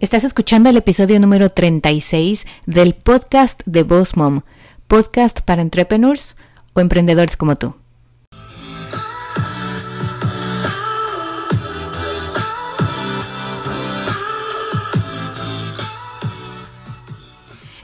Estás escuchando el episodio número 36 del podcast de Boss Mom, podcast para entrepreneurs o emprendedores como tú.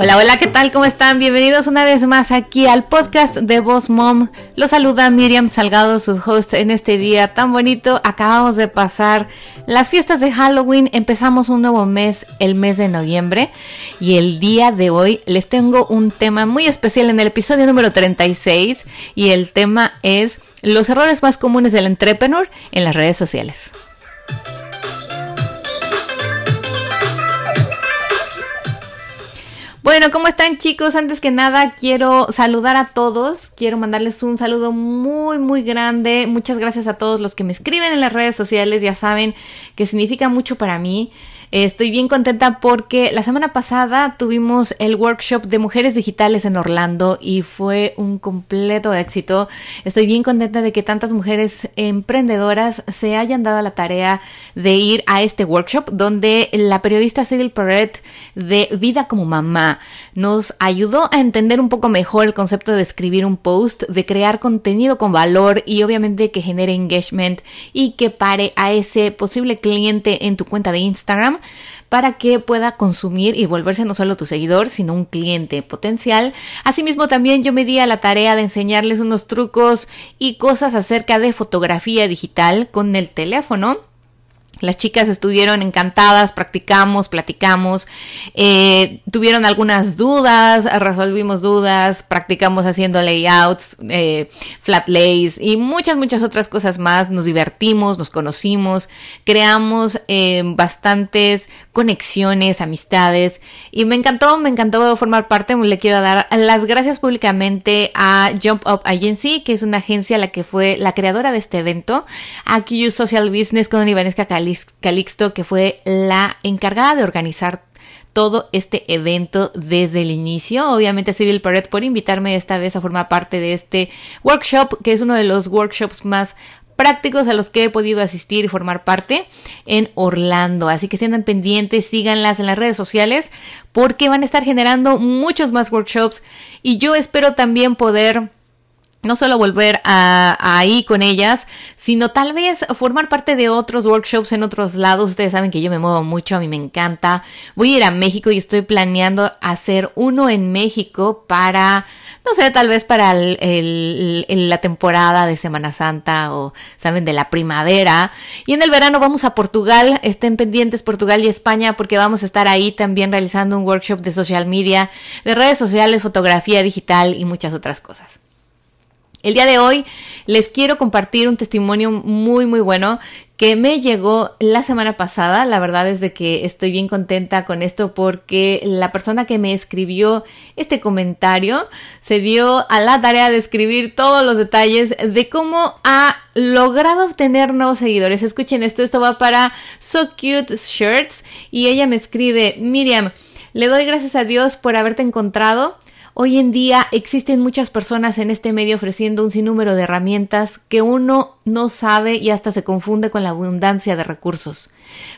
Hola, hola, ¿qué tal? ¿Cómo están? Bienvenidos una vez más aquí al podcast de Boss Mom. Los saluda Miriam Salgado, su host en este día tan bonito. Acabamos de pasar las fiestas de Halloween, empezamos un nuevo mes, el mes de noviembre, y el día de hoy les tengo un tema muy especial en el episodio número 36 y el tema es los errores más comunes del entrepreneur en las redes sociales. Bueno, ¿cómo están chicos? Antes que nada quiero saludar a todos, quiero mandarles un saludo muy muy grande. Muchas gracias a todos los que me escriben en las redes sociales, ya saben que significa mucho para mí. Estoy bien contenta porque la semana pasada tuvimos el workshop de mujeres digitales en Orlando y fue un completo éxito. Estoy bien contenta de que tantas mujeres emprendedoras se hayan dado la tarea de ir a este workshop donde la periodista Cyril Perret de Vida como Mamá nos ayudó a entender un poco mejor el concepto de escribir un post, de crear contenido con valor y obviamente que genere engagement y que pare a ese posible cliente en tu cuenta de Instagram para que pueda consumir y volverse no solo tu seguidor, sino un cliente potencial. Asimismo, también yo me di a la tarea de enseñarles unos trucos y cosas acerca de fotografía digital con el teléfono las chicas estuvieron encantadas, practicamos, platicamos, eh, tuvieron algunas dudas, resolvimos dudas, practicamos haciendo layouts, eh, flat lays y muchas, muchas otras cosas más. Nos divertimos, nos conocimos, creamos eh, bastantes conexiones, amistades y me encantó, me encantó formar parte. Le quiero dar las gracias públicamente a Jump Up Agency, que es una agencia la que fue la creadora de este evento, a QU Social Business con Ivanesca Cali Calixto, que fue la encargada de organizar todo este evento desde el inicio. Obviamente Civil Parade por invitarme esta vez a formar parte de este workshop, que es uno de los workshops más prácticos a los que he podido asistir y formar parte en Orlando. Así que estén pendientes, síganlas en las redes sociales porque van a estar generando muchos más workshops y yo espero también poder no solo volver a, ahí con ellas, sino tal vez formar parte de otros workshops en otros lados. Ustedes saben que yo me muevo mucho, a mí me encanta. Voy a ir a México y estoy planeando hacer uno en México para, no sé, tal vez para la temporada de Semana Santa o, saben, de la primavera. Y en el verano vamos a Portugal, estén pendientes Portugal y España porque vamos a estar ahí también realizando un workshop de social media, de redes sociales, fotografía digital y muchas otras cosas. El día de hoy les quiero compartir un testimonio muy muy bueno que me llegó la semana pasada. La verdad es de que estoy bien contenta con esto porque la persona que me escribió este comentario se dio a la tarea de escribir todos los detalles de cómo ha logrado obtener nuevos seguidores. Escuchen esto, esto va para So Cute Shirts y ella me escribe, Miriam, le doy gracias a Dios por haberte encontrado Hoy en día existen muchas personas en este medio ofreciendo un sinnúmero de herramientas que uno no sabe y hasta se confunde con la abundancia de recursos.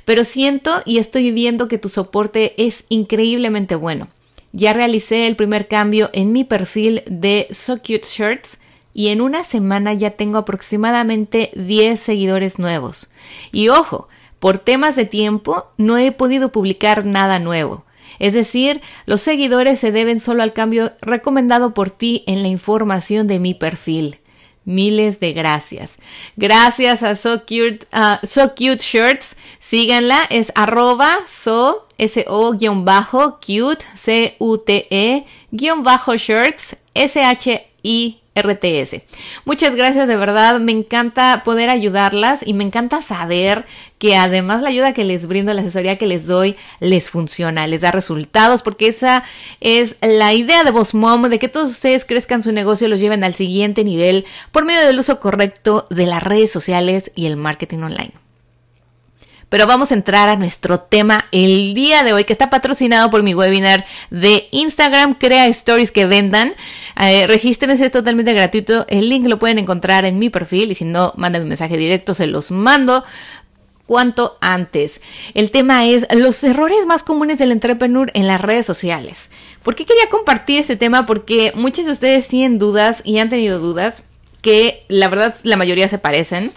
Pero siento y estoy viendo que tu soporte es increíblemente bueno. Ya realicé el primer cambio en mi perfil de So Cute Shirts y en una semana ya tengo aproximadamente 10 seguidores nuevos. Y ojo, por temas de tiempo no he podido publicar nada nuevo. Es decir, los seguidores se deben solo al cambio recomendado por ti en la información de mi perfil. Miles de gracias. Gracias a So Cute, so cute Shirts. Síganla, es arroba so, S-O-cute, C-U-T-E, guion bajo shirts, S-H-I RTS. Muchas gracias, de verdad, me encanta poder ayudarlas y me encanta saber que además la ayuda que les brindo, la asesoría que les doy, les funciona, les da resultados, porque esa es la idea de Boss Mom, de que todos ustedes crezcan su negocio, los lleven al siguiente nivel por medio del uso correcto de las redes sociales y el marketing online. Pero vamos a entrar a nuestro tema el día de hoy, que está patrocinado por mi webinar de Instagram, Crea Stories que vendan. Eh, regístrense, es totalmente gratuito. El link lo pueden encontrar en mi perfil y si no, manden un mensaje directo, se los mando cuanto antes. El tema es los errores más comunes del entrepreneur en las redes sociales. ¿Por qué quería compartir este tema? Porque muchos de ustedes tienen dudas y han tenido dudas que la verdad la mayoría se parecen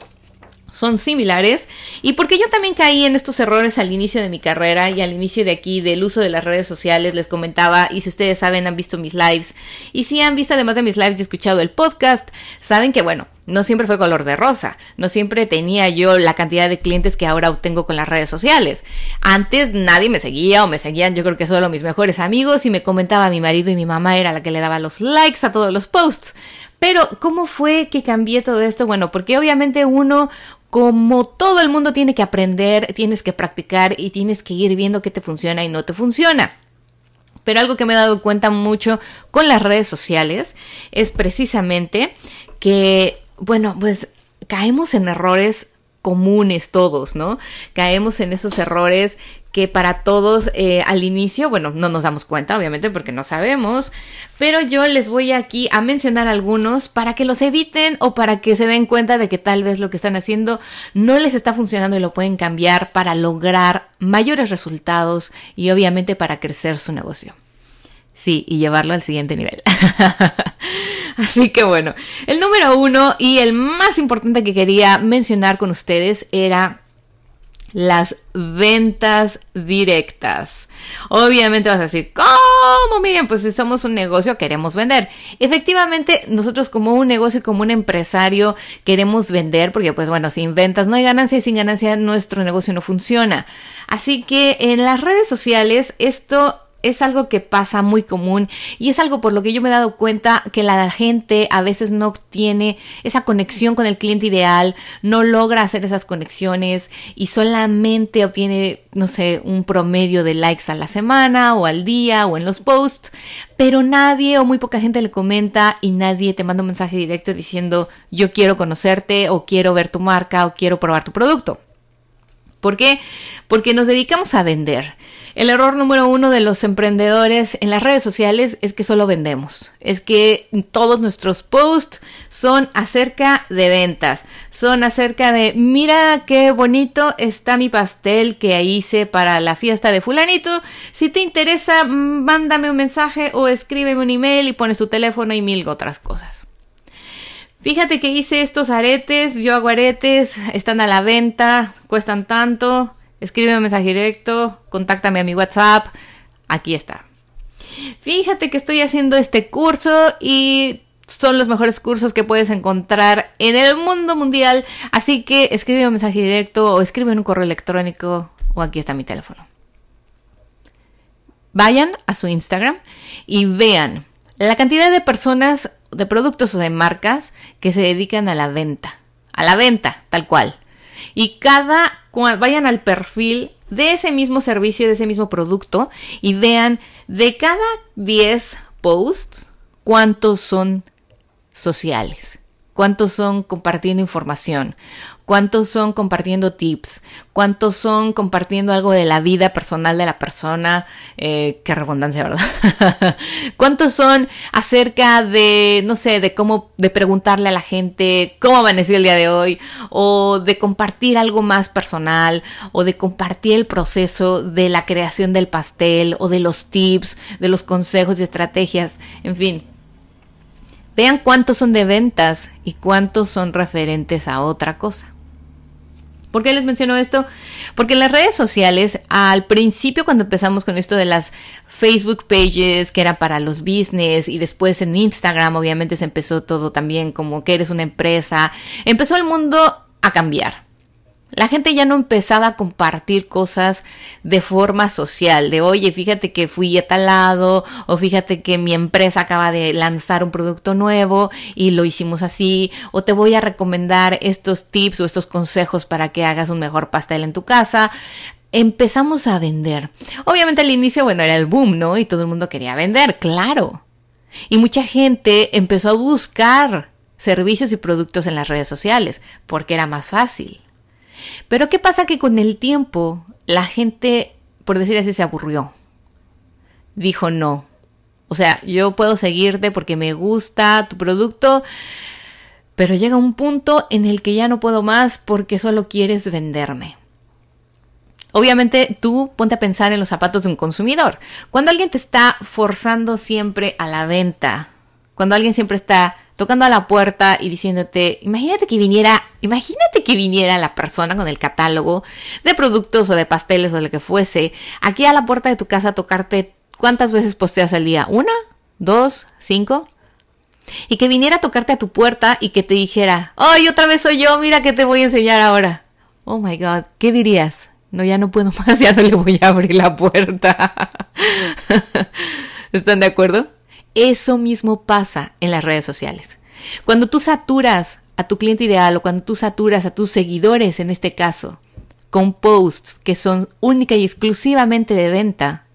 son similares y porque yo también caí en estos errores al inicio de mi carrera y al inicio de aquí del uso de las redes sociales les comentaba y si ustedes saben han visto mis lives y si han visto además de mis lives y escuchado el podcast saben que bueno no siempre fue color de rosa, no siempre tenía yo la cantidad de clientes que ahora obtengo con las redes sociales. Antes nadie me seguía o me seguían yo creo que solo mis mejores amigos y me comentaba mi marido y mi mamá era la que le daba los likes a todos los posts. Pero, ¿cómo fue que cambié todo esto? Bueno, porque obviamente uno, como todo el mundo tiene que aprender, tienes que practicar y tienes que ir viendo qué te funciona y no te funciona. Pero algo que me he dado cuenta mucho con las redes sociales es precisamente que, bueno, pues caemos en errores comunes todos, ¿no? Caemos en esos errores que para todos eh, al inicio, bueno, no nos damos cuenta, obviamente, porque no sabemos, pero yo les voy aquí a mencionar algunos para que los eviten o para que se den cuenta de que tal vez lo que están haciendo no les está funcionando y lo pueden cambiar para lograr mayores resultados y obviamente para crecer su negocio. Sí, y llevarlo al siguiente nivel. Así que bueno, el número uno y el más importante que quería mencionar con ustedes era las ventas directas. Obviamente vas a decir, ¿cómo? Miren, pues si somos un negocio queremos vender. Efectivamente, nosotros como un negocio y como un empresario queremos vender porque pues bueno, sin ventas no hay ganancia y sin ganancia nuestro negocio no funciona. Así que en las redes sociales esto es algo que pasa muy común y es algo por lo que yo me he dado cuenta que la gente a veces no obtiene esa conexión con el cliente ideal, no logra hacer esas conexiones y solamente obtiene, no sé, un promedio de likes a la semana o al día o en los posts, pero nadie o muy poca gente le comenta y nadie te manda un mensaje directo diciendo yo quiero conocerte o quiero ver tu marca o quiero probar tu producto. ¿Por qué? Porque nos dedicamos a vender. El error número uno de los emprendedores en las redes sociales es que solo vendemos. Es que todos nuestros posts son acerca de ventas. Son acerca de, mira qué bonito está mi pastel que hice para la fiesta de fulanito. Si te interesa, mándame un mensaje o escríbeme un email y pones tu teléfono y mil otras cosas. Fíjate que hice estos aretes, yo hago aretes, están a la venta, cuestan tanto escríbeme un mensaje directo, contáctame a mi WhatsApp, aquí está. Fíjate que estoy haciendo este curso y son los mejores cursos que puedes encontrar en el mundo mundial, así que escribe un mensaje directo o escribe en un correo electrónico o aquí está mi teléfono. Vayan a su Instagram y vean la cantidad de personas, de productos o de marcas que se dedican a la venta. A la venta, tal cual. Y cada vayan al perfil de ese mismo servicio, de ese mismo producto y vean de cada 10 posts cuántos son sociales. ¿Cuántos son compartiendo información? ¿Cuántos son compartiendo tips? ¿Cuántos son compartiendo algo de la vida personal de la persona? Eh, qué redundancia, ¿verdad? ¿Cuántos son acerca de, no sé, de cómo, de preguntarle a la gente cómo amaneció el día de hoy? O de compartir algo más personal? O de compartir el proceso de la creación del pastel? O de los tips, de los consejos y estrategias? En fin, Vean cuántos son de ventas y cuántos son referentes a otra cosa. ¿Por qué les menciono esto? Porque en las redes sociales, al principio cuando empezamos con esto de las Facebook pages, que era para los business, y después en Instagram, obviamente se empezó todo también como que eres una empresa, empezó el mundo a cambiar. La gente ya no empezaba a compartir cosas de forma social, de oye, fíjate que fui a tal lado, o fíjate que mi empresa acaba de lanzar un producto nuevo y lo hicimos así, o te voy a recomendar estos tips o estos consejos para que hagas un mejor pastel en tu casa. Empezamos a vender. Obviamente al inicio, bueno, era el boom, ¿no? Y todo el mundo quería vender, claro. Y mucha gente empezó a buscar servicios y productos en las redes sociales porque era más fácil. Pero ¿qué pasa que con el tiempo la gente, por decir así, se aburrió? Dijo no. O sea, yo puedo seguirte porque me gusta tu producto, pero llega un punto en el que ya no puedo más porque solo quieres venderme. Obviamente tú ponte a pensar en los zapatos de un consumidor. Cuando alguien te está forzando siempre a la venta, cuando alguien siempre está tocando a la puerta y diciéndote, imagínate que viniera, imagínate que viniera la persona con el catálogo de productos o de pasteles o lo que fuese, aquí a la puerta de tu casa a tocarte, ¿cuántas veces posteas al día? ¿Una? ¿Dos? ¿Cinco? Y que viniera a tocarte a tu puerta y que te dijera, ¡ay, otra vez soy yo! Mira que te voy a enseñar ahora. Oh my god, ¿qué dirías? No, ya no puedo más, ya no le voy a abrir la puerta. ¿Están de acuerdo? Eso mismo pasa en las redes sociales. Cuando tú saturas a tu cliente ideal o cuando tú saturas a tus seguidores, en este caso, con posts que son única y exclusivamente de venta,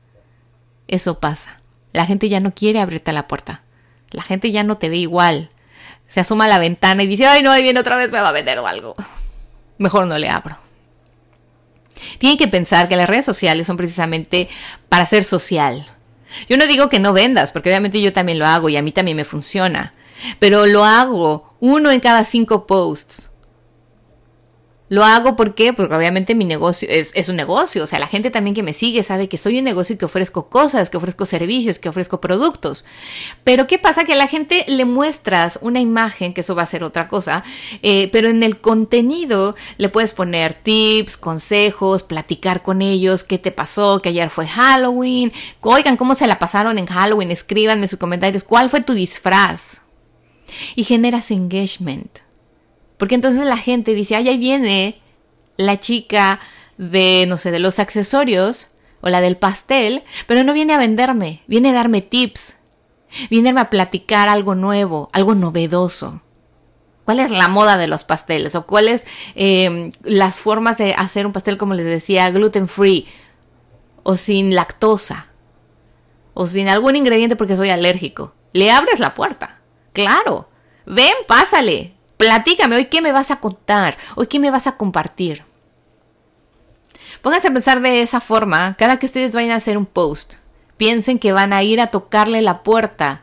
eso pasa. La gente ya no quiere abrirte la puerta. La gente ya no te ve igual. Se asoma a la ventana y dice, ay no, ahí viene otra vez, me va a vender o algo. Mejor no le abro. Tienen que pensar que las redes sociales son precisamente para ser social, yo no digo que no vendas, porque obviamente yo también lo hago y a mí también me funciona, pero lo hago uno en cada cinco posts. Lo hago porque, porque obviamente mi negocio es, es, un negocio. O sea, la gente también que me sigue sabe que soy un negocio y que ofrezco cosas, que ofrezco servicios, que ofrezco productos. Pero ¿qué pasa? Que a la gente le muestras una imagen, que eso va a ser otra cosa, eh, pero en el contenido le puedes poner tips, consejos, platicar con ellos, qué te pasó, que ayer fue Halloween. Oigan, ¿cómo se la pasaron en Halloween? Escríbanme sus comentarios. ¿Cuál fue tu disfraz? Y generas engagement. Porque entonces la gente dice, ay, ahí viene la chica de, no sé, de los accesorios o la del pastel, pero no viene a venderme, viene a darme tips, viene a platicar algo nuevo, algo novedoso. ¿Cuál es la moda de los pasteles? ¿O cuáles eh, las formas de hacer un pastel, como les decía, gluten free? ¿O sin lactosa? ¿O sin algún ingrediente porque soy alérgico? Le abres la puerta. Claro. Ven, pásale. Platícame, hoy qué me vas a contar, hoy qué me vas a compartir. Pónganse a pensar de esa forma, cada que ustedes vayan a hacer un post, piensen que van a ir a tocarle la puerta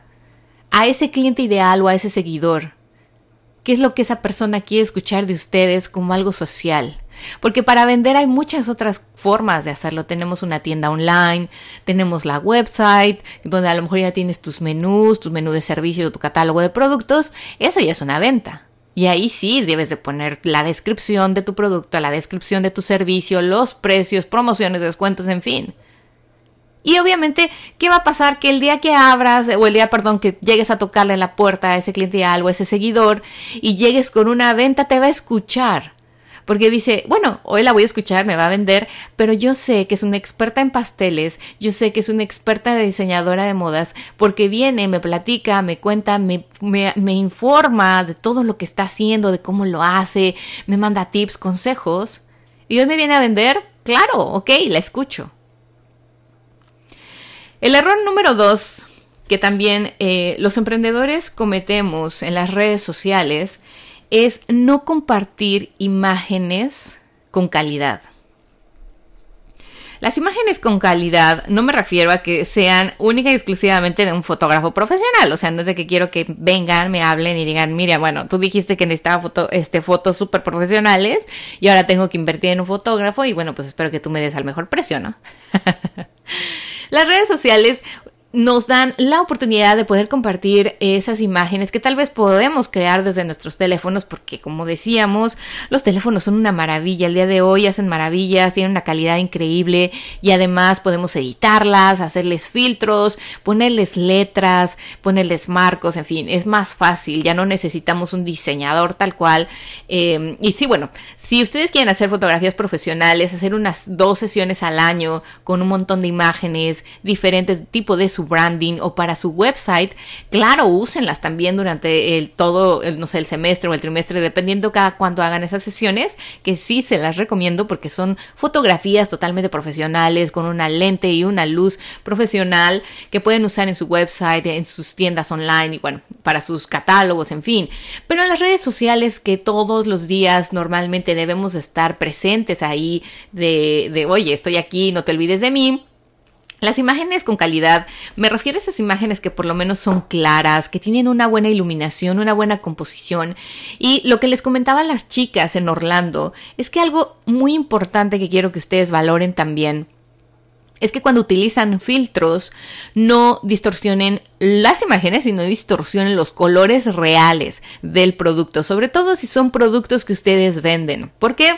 a ese cliente ideal o a ese seguidor. ¿Qué es lo que esa persona quiere escuchar de ustedes como algo social? Porque para vender hay muchas otras formas de hacerlo. Tenemos una tienda online, tenemos la website, donde a lo mejor ya tienes tus menús, tu menú de servicio, tu catálogo de productos. Eso ya es una venta. Y ahí sí debes de poner la descripción de tu producto, la descripción de tu servicio, los precios, promociones, descuentos, en fin. Y obviamente, ¿qué va a pasar? Que el día que abras, o el día, perdón, que llegues a tocarle la puerta a ese cliente o a ese seguidor y llegues con una venta, te va a escuchar porque dice, bueno, hoy la voy a escuchar, me va a vender, pero yo sé que es una experta en pasteles, yo sé que es una experta de diseñadora de modas, porque viene, me platica, me cuenta, me, me, informa de todo lo que está haciendo, de cómo lo hace, me manda tips, consejos, y hoy me viene a vender, claro, ok, la escucho. El error número dos que también eh, los emprendedores cometemos en las redes sociales es no compartir imágenes con calidad. Las imágenes con calidad no me refiero a que sean única y exclusivamente de un fotógrafo profesional. O sea, no es de que quiero que vengan, me hablen y digan, mira, bueno, tú dijiste que necesitaba foto, este, fotos súper profesionales y ahora tengo que invertir en un fotógrafo y bueno, pues espero que tú me des al mejor precio, ¿no? Las redes sociales nos dan la oportunidad de poder compartir esas imágenes que tal vez podemos crear desde nuestros teléfonos, porque como decíamos, los teléfonos son una maravilla. El día de hoy hacen maravillas, tienen una calidad increíble y además podemos editarlas, hacerles filtros, ponerles letras, ponerles marcos, en fin, es más fácil. Ya no necesitamos un diseñador tal cual. Eh, y sí, bueno, si ustedes quieren hacer fotografías profesionales, hacer unas dos sesiones al año con un montón de imágenes, diferentes tipos de su branding o para su website, claro, úsenlas también durante el todo, el, no sé, el semestre o el trimestre, dependiendo cada cuánto hagan esas sesiones, que sí se las recomiendo porque son fotografías totalmente profesionales, con una lente y una luz profesional que pueden usar en su website, en sus tiendas online y bueno, para sus catálogos, en fin. Pero en las redes sociales que todos los días normalmente debemos estar presentes ahí de, de oye, estoy aquí, no te olvides de mí las imágenes con calidad, me refiero a esas imágenes que por lo menos son claras, que tienen una buena iluminación, una buena composición. Y lo que les comentaba a las chicas en Orlando es que algo muy importante que quiero que ustedes valoren también es que cuando utilizan filtros no distorsionen las imágenes, sino distorsionen los colores reales del producto, sobre todo si son productos que ustedes venden. ¿Por qué?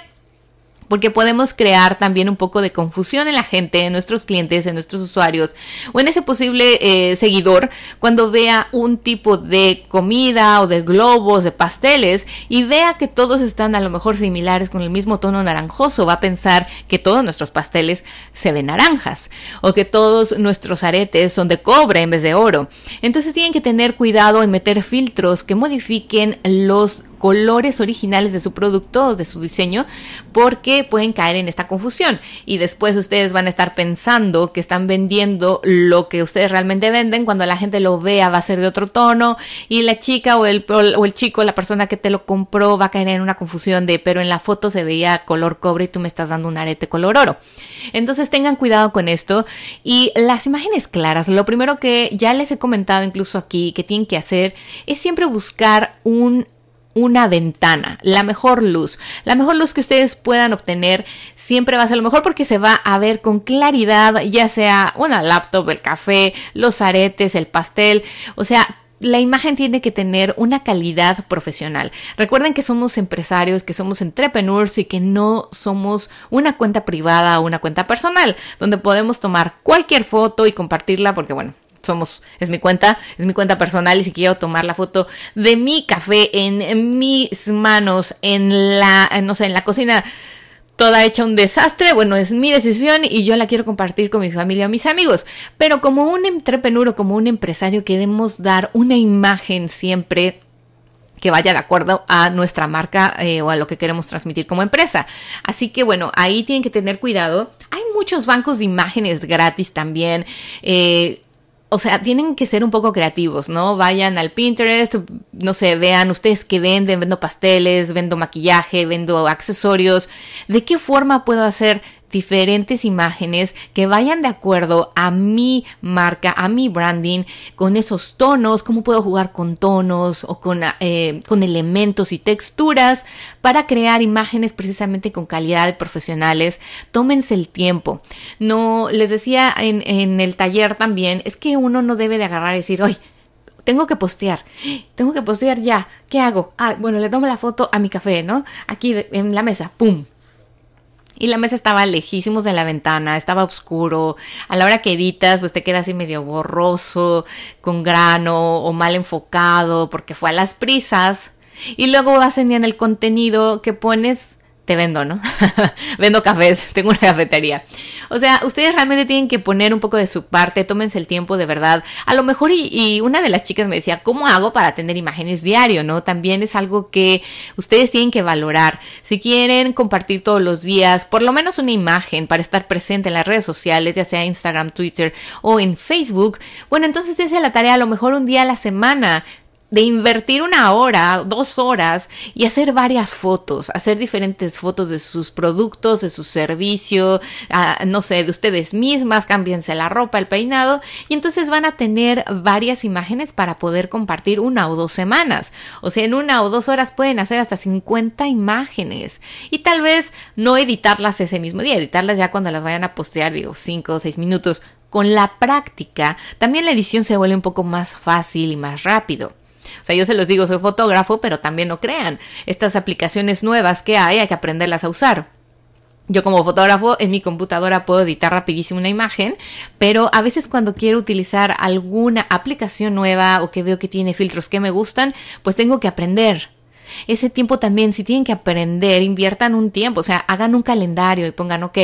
Porque podemos crear también un poco de confusión en la gente, en nuestros clientes, en nuestros usuarios o en ese posible eh, seguidor cuando vea un tipo de comida o de globos, de pasteles y vea que todos están a lo mejor similares con el mismo tono naranjoso, va a pensar que todos nuestros pasteles se ven naranjas o que todos nuestros aretes son de cobre en vez de oro. Entonces tienen que tener cuidado en meter filtros que modifiquen los colores originales de su producto o de su diseño porque pueden caer en esta confusión y después ustedes van a estar pensando que están vendiendo lo que ustedes realmente venden cuando la gente lo vea va a ser de otro tono y la chica o el, o el chico, la persona que te lo compró va a caer en una confusión de pero en la foto se veía color cobre y tú me estás dando un arete color oro. Entonces tengan cuidado con esto y las imágenes claras, lo primero que ya les he comentado incluso aquí que tienen que hacer es siempre buscar un una ventana, la mejor luz. La mejor luz que ustedes puedan obtener siempre va a ser lo mejor porque se va a ver con claridad, ya sea una laptop, el café, los aretes, el pastel, o sea, la imagen tiene que tener una calidad profesional. Recuerden que somos empresarios, que somos entrepreneurs y que no somos una cuenta privada o una cuenta personal, donde podemos tomar cualquier foto y compartirla porque, bueno, somos, es mi cuenta, es mi cuenta personal y si quiero tomar la foto de mi café en, mis manos, en la, no sé, en la cocina toda hecha un desastre, bueno, es mi decisión y yo la quiero compartir con mi familia o mis amigos. Pero como un entrepreneur o como un empresario queremos dar una imagen siempre que vaya de acuerdo a nuestra marca eh, o a lo que queremos transmitir como empresa. Así que bueno, ahí tienen que tener cuidado. Hay muchos bancos de imágenes gratis también. Eh, o sea, tienen que ser un poco creativos, ¿no? Vayan al Pinterest, no sé, vean ustedes qué venden, vendo pasteles, vendo maquillaje, vendo accesorios, ¿de qué forma puedo hacer diferentes imágenes que vayan de acuerdo a mi marca, a mi branding, con esos tonos, cómo puedo jugar con tonos o con, eh, con elementos y texturas para crear imágenes precisamente con calidad profesionales. Tómense el tiempo. No, les decía en, en el taller también, es que uno no debe de agarrar y decir, hoy tengo que postear, tengo que postear ya, ¿qué hago? Ah, bueno, le tomo la foto a mi café, ¿no? Aquí en la mesa, ¡pum! Y la mesa estaba lejísimos de la ventana, estaba oscuro. A la hora que editas, pues te queda así medio borroso, con grano o mal enfocado, porque fue a las prisas. Y luego vas en el contenido que pones te vendo, ¿no? vendo cafés, tengo una cafetería. O sea, ustedes realmente tienen que poner un poco de su parte, tómense el tiempo de verdad. A lo mejor, y, una de las chicas me decía, ¿cómo hago para tener imágenes diario, no? También es algo que ustedes tienen que valorar. Si quieren compartir todos los días, por lo menos una imagen para estar presente en las redes sociales, ya sea Instagram, Twitter o en Facebook, bueno, entonces dése la tarea a lo mejor un día a la semana de invertir una hora, dos horas y hacer varias fotos, hacer diferentes fotos de sus productos, de su servicio, ah, no sé, de ustedes mismas, cámbiense la ropa, el peinado y entonces van a tener varias imágenes para poder compartir una o dos semanas. O sea, en una o dos horas pueden hacer hasta 50 imágenes y tal vez no editarlas ese mismo día, editarlas ya cuando las vayan a postear, digo, cinco o seis minutos con la práctica, también la edición se vuelve un poco más fácil y más rápido. O sea, yo se los digo, soy fotógrafo, pero también no crean. Estas aplicaciones nuevas que hay, hay que aprenderlas a usar. Yo como fotógrafo en mi computadora puedo editar rapidísimo una imagen, pero a veces cuando quiero utilizar alguna aplicación nueva o que veo que tiene filtros que me gustan, pues tengo que aprender ese tiempo también, si tienen que aprender, inviertan un tiempo, o sea, hagan un calendario y pongan, ok,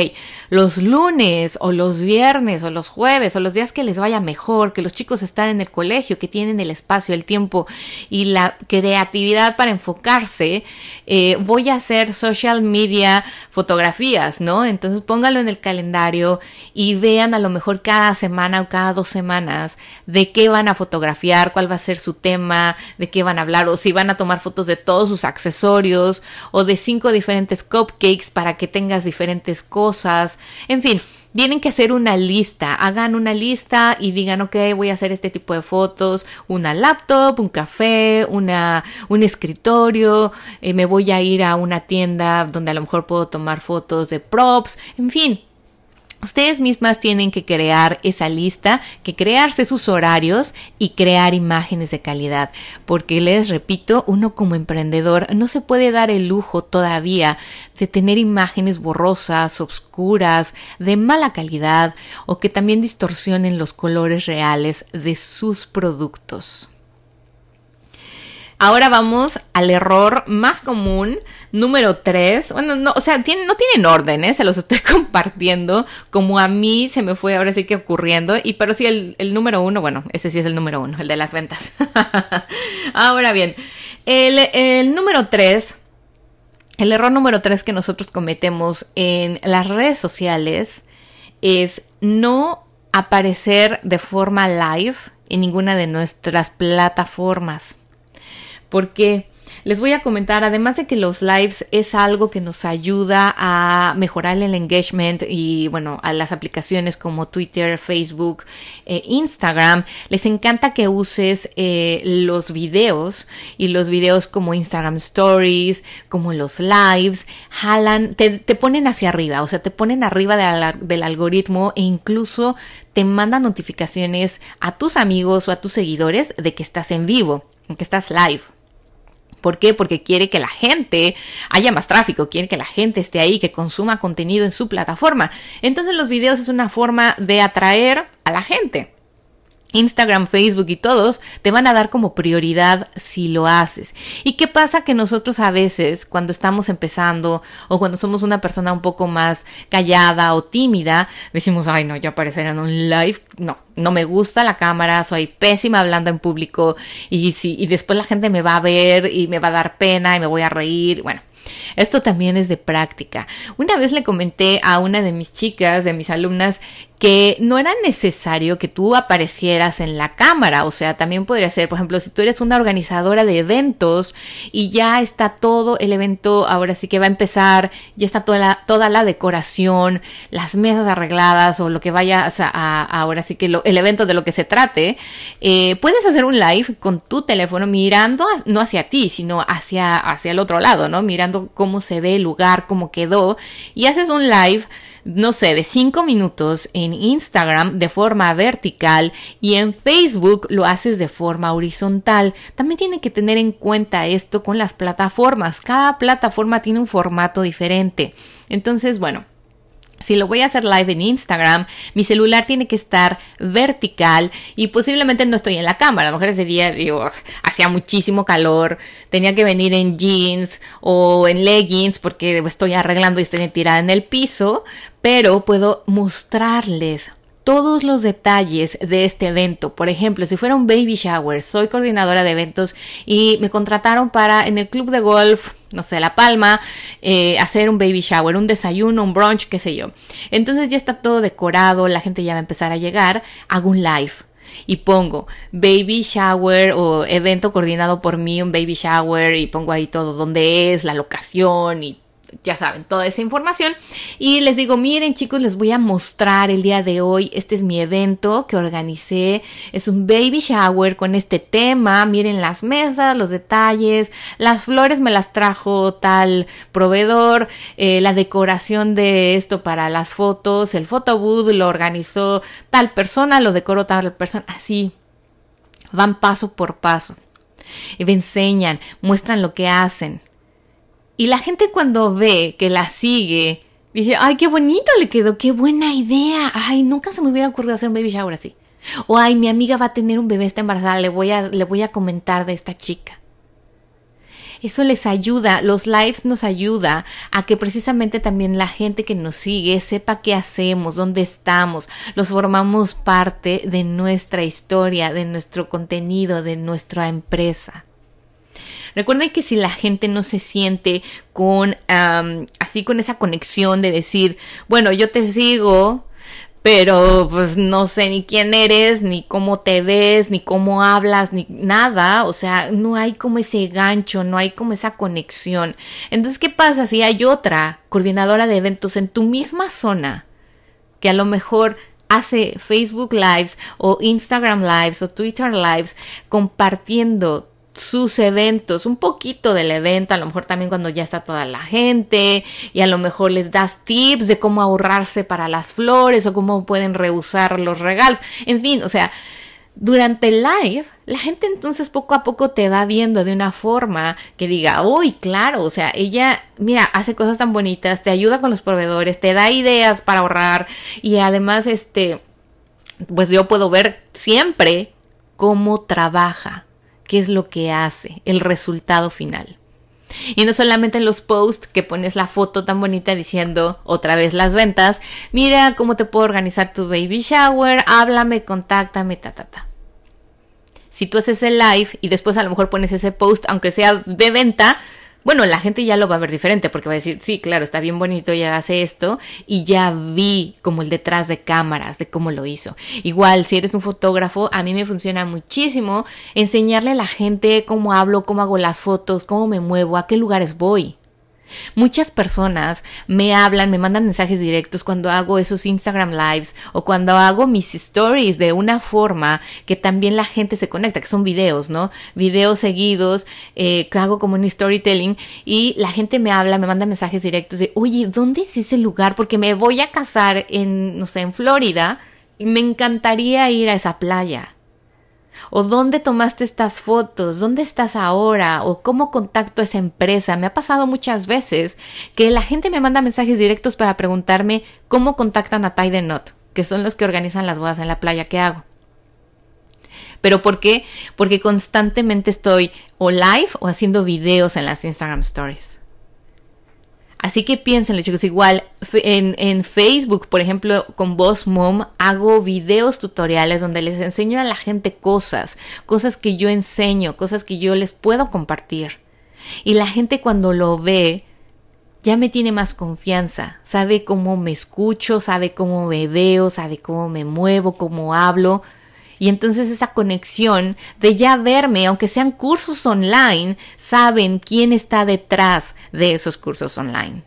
los lunes o los viernes o los jueves o los días que les vaya mejor, que los chicos están en el colegio, que tienen el espacio, el tiempo y la creatividad para enfocarse, eh, voy a hacer social media fotografías, ¿no? Entonces pónganlo en el calendario y vean a lo mejor cada semana o cada dos semanas de qué van a fotografiar, cuál va a ser su tema, de qué van a hablar o si van a tomar fotos de todo todos sus accesorios o de cinco diferentes cupcakes para que tengas diferentes cosas. En fin, tienen que hacer una lista, hagan una lista y digan, ok, voy a hacer este tipo de fotos, una laptop, un café, una, un escritorio, eh, me voy a ir a una tienda donde a lo mejor puedo tomar fotos de props, en fin, Ustedes mismas tienen que crear esa lista, que crearse sus horarios y crear imágenes de calidad, porque les repito, uno como emprendedor no se puede dar el lujo todavía de tener imágenes borrosas, obscuras, de mala calidad o que también distorsionen los colores reales de sus productos. Ahora vamos al error más común, número 3. Bueno, no, o sea, no tienen orden, ¿eh? se los estoy compartiendo como a mí se me fue ahora sí que ocurriendo. Y pero sí, el, número uno, bueno, ese sí es el número uno, el de las ventas. ahora bien, el, el número 3, el error número 3 que nosotros cometemos en las redes sociales es no aparecer de forma live en ninguna de nuestras plataformas porque les voy a comentar, además de que los lives es algo que nos ayuda a mejorar el engagement y bueno, a las aplicaciones como Twitter, Facebook, eh, Instagram, les encanta que uses eh, los videos y los videos como Instagram Stories, como los lives, jalan, te, ponen hacia arriba, o sea, te ponen arriba del algoritmo e incluso te mandan notificaciones a tus amigos o a tus seguidores de que estás en vivo, que estás live. ¿Por qué? Porque quiere que la gente haya más tráfico, quiere que la gente esté ahí, que consuma contenido en su plataforma. Entonces los videos es una forma de atraer a la gente. Instagram, Facebook y todos te van a dar como prioridad si lo haces. ¿Y qué pasa que nosotros a veces cuando estamos empezando o cuando somos una persona un poco más callada o tímida, decimos, ay no, yo aparecer en un live, no, no me gusta la cámara, soy pésima hablando en público y, si, y después la gente me va a ver y me va a dar pena y me voy a reír, bueno. Esto también es de práctica. Una vez le comenté a una de mis chicas, de mis alumnas, que no era necesario que tú aparecieras en la cámara, o sea, también podría ser, por ejemplo, si tú eres una organizadora de eventos y ya está todo el evento, ahora sí que va a empezar, ya está toda la, toda la decoración, las mesas arregladas o lo que vaya a, ahora sí que el evento de lo que se trate, eh, puedes hacer un live con tu teléfono mirando no hacia ti, sino hacia, hacia el otro lado, ¿no? Mirando cómo se ve el lugar, cómo quedó y haces un live no sé, de 5 minutos en Instagram de forma vertical y en Facebook lo haces de forma horizontal. También tiene que tener en cuenta esto con las plataformas. Cada plataforma tiene un formato diferente. Entonces, bueno, si lo voy a hacer live en Instagram, mi celular tiene que estar vertical y posiblemente no estoy en la cámara. A lo mejor ese día, digo, hacía muchísimo calor, tenía que venir en jeans o en leggings porque estoy arreglando y estoy tirada en el piso, pero puedo mostrarles todos los detalles de este evento. Por ejemplo, si fuera un baby shower, soy coordinadora de eventos y me contrataron para en el club de golf, no sé, La Palma, eh, hacer un baby shower, un desayuno, un brunch, qué sé yo. Entonces ya está todo decorado, la gente ya va a empezar a llegar, hago un live y pongo baby shower o evento coordinado por mí, un baby shower y pongo ahí todo donde es, la locación y ya saben, toda esa información. Y les digo, miren chicos, les voy a mostrar el día de hoy, este es mi evento que organicé, es un baby shower con este tema, miren las mesas, los detalles, las flores me las trajo tal proveedor, eh, la decoración de esto para las fotos, el photobooth lo organizó tal persona, lo decoró tal persona, así van paso por paso. Y me enseñan, muestran lo que hacen. Y la gente cuando ve que la sigue, dice, ay, qué bonito le quedó, qué buena idea. Ay, nunca se me hubiera ocurrido hacer un baby shower así. O ay, mi amiga va a tener un bebé, está embarazada, le voy a, le voy a comentar de esta chica. Eso les ayuda, los lives nos ayuda a que precisamente también la gente que nos sigue sepa qué hacemos, dónde estamos, los formamos parte de nuestra historia, de nuestro contenido, de nuestra empresa. Recuerden que si la gente no se siente con así con esa conexión de decir, bueno, yo te sigo, pero pues no sé ni quién eres, ni cómo te ves, ni cómo hablas, ni nada, o sea, no hay como ese gancho, no hay como esa conexión. Entonces, ¿qué pasa si hay otra coordinadora de eventos en tu misma zona que a lo mejor hace Facebook Lives o Instagram Lives o Twitter Lives compartiendo sus eventos, un poquito del evento, a lo mejor también cuando ya está toda la gente y a lo mejor les das tips de cómo ahorrarse para las flores o cómo pueden reusar los regalos, en fin, o sea, durante el live, la gente entonces poco a poco te va viendo de una forma que diga, uy, claro, o sea, ella, mira, hace cosas tan bonitas, te ayuda con los proveedores, te da ideas para ahorrar y además, este, pues yo puedo ver siempre cómo trabaja qué es lo que hace, el resultado final. Y no solamente en los posts que pones la foto tan bonita diciendo otra vez las ventas, mira cómo te puedo organizar tu baby shower, háblame, contáctame, ta, ta, ta. Si tú haces el live y después a lo mejor pones ese post, aunque sea de venta, bueno, la gente ya lo va a ver diferente porque va a decir, sí, claro, está bien bonito, ya hace esto y ya vi como el detrás de cámaras de cómo lo hizo. Igual, si eres un fotógrafo, a mí me funciona muchísimo enseñarle a la gente cómo hablo, cómo hago las fotos, cómo me muevo, a qué lugares voy. Muchas personas me hablan, me mandan mensajes directos cuando hago esos Instagram lives o cuando hago mis stories de una forma que también la gente se conecta, que son videos, ¿no? Videos seguidos eh, que hago como un storytelling y la gente me habla, me manda mensajes directos de, oye, ¿dónde es ese lugar? Porque me voy a casar en, no sé, en Florida y me encantaría ir a esa playa. ¿O dónde tomaste estas fotos? ¿Dónde estás ahora? ¿O cómo contacto a esa empresa? Me ha pasado muchas veces que la gente me manda mensajes directos para preguntarme cómo contactan a Tide Not, que son los que organizan las bodas en la playa. ¿Qué hago? ¿Pero por qué? Porque constantemente estoy o live o haciendo videos en las Instagram Stories. Así que piénsenlo, chicos. Igual en, Facebook, por ejemplo, con Boss Mom, hago videos tutoriales donde les enseño a la gente cosas, cosas que yo enseño, cosas que yo les puedo compartir. Y la gente cuando lo ve, ya me tiene más confianza, sabe cómo me escucho, sabe cómo me veo, sabe cómo me muevo, cómo hablo. Y entonces esa conexión de ya verme, aunque sean cursos online, saben quién está detrás de esos cursos online.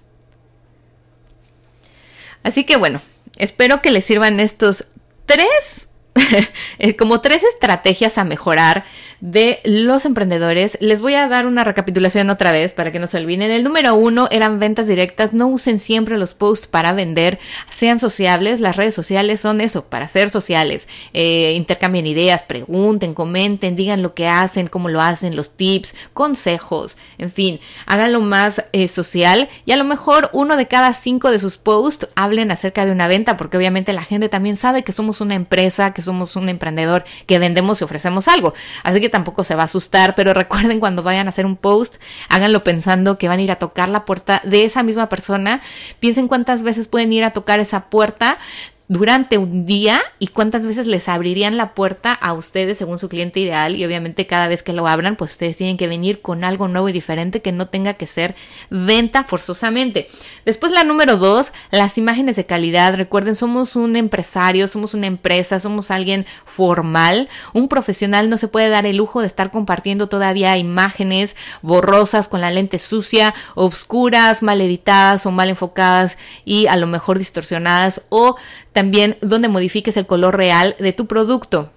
Así que bueno, espero que les sirvan estos tres Eh, como tres estrategias a mejorar de los emprendedores. Les voy a dar una recapitulación otra vez para que no se olviden. El número uno eran ventas directas. No usen siempre los posts para vender. Sean sociables. Las redes sociales son eso, para ser sociales. Eh, intercambien ideas, pregunten, comenten, digan lo que hacen, cómo lo hacen, los tips, consejos, en fin, háganlo más eh, social y a lo mejor uno de cada cinco de sus posts hablen acerca de una venta porque obviamente la gente también sabe que somos una empresa, que somos un emprendedor que vendemos y ofrecemos algo. Así que tampoco se va a asustar, pero recuerden cuando vayan a hacer un post, háganlo pensando que van a ir a tocar la puerta de esa misma persona. Piensen cuántas veces pueden ir a tocar esa puerta durante un día y cuántas veces les abrirían la puerta a ustedes según su cliente ideal y obviamente cada vez que lo abran pues ustedes tienen que venir con algo nuevo y diferente que no tenga que ser venta forzosamente. Después la número dos, las imágenes de calidad. Recuerden, somos un empresario, somos una empresa, somos alguien formal. Un profesional no se puede dar el lujo de estar compartiendo todavía imágenes borrosas con la lente sucia, obscuras, mal editadas o mal enfocadas y a lo mejor distorsionadas o también donde modifiques el color real de tu producto.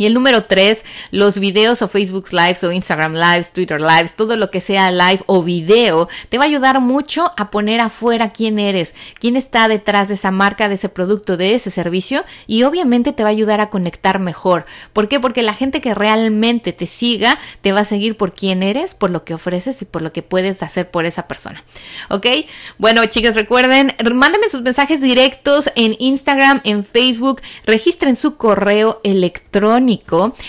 Y el número tres, los videos o Facebook Lives o Instagram Lives, Twitter Lives, todo lo que sea live o video, te va a ayudar mucho a poner afuera quién eres, quién está detrás de esa marca, de ese producto, de ese servicio y obviamente te va a ayudar a conectar mejor. ¿Por qué? Porque la gente que realmente te siga te va a seguir por quién eres, por lo que ofreces y por lo que puedes hacer por esa persona. ¿Ok? Bueno, chicas, recuerden, mándenme sus mensajes directos en Instagram, en Facebook, registren su correo electrónico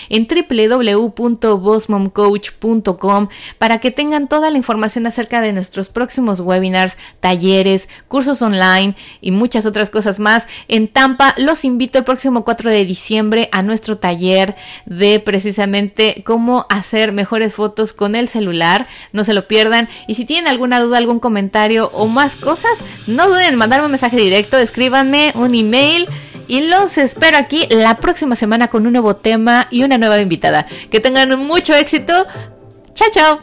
en www.bossmomcoach.com para que tengan toda la información acerca de nuestros próximos webinars, talleres, cursos online y muchas otras cosas más. En Tampa los invito el próximo 4 de diciembre a nuestro taller de precisamente cómo hacer mejores fotos con el celular. No se lo pierdan. Y si tienen alguna duda, algún comentario o más cosas, no duden en mandarme un mensaje directo, escríbanme un email. Y los espero aquí la próxima semana con un nuevo tema y una nueva invitada. Que tengan mucho éxito. Chao, chao.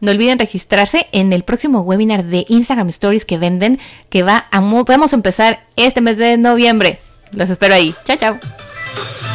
No olviden registrarse en el próximo webinar de Instagram Stories que venden, que va a, vamos a empezar este mes de noviembre. Los espero ahí. Chao, chao. Thank you.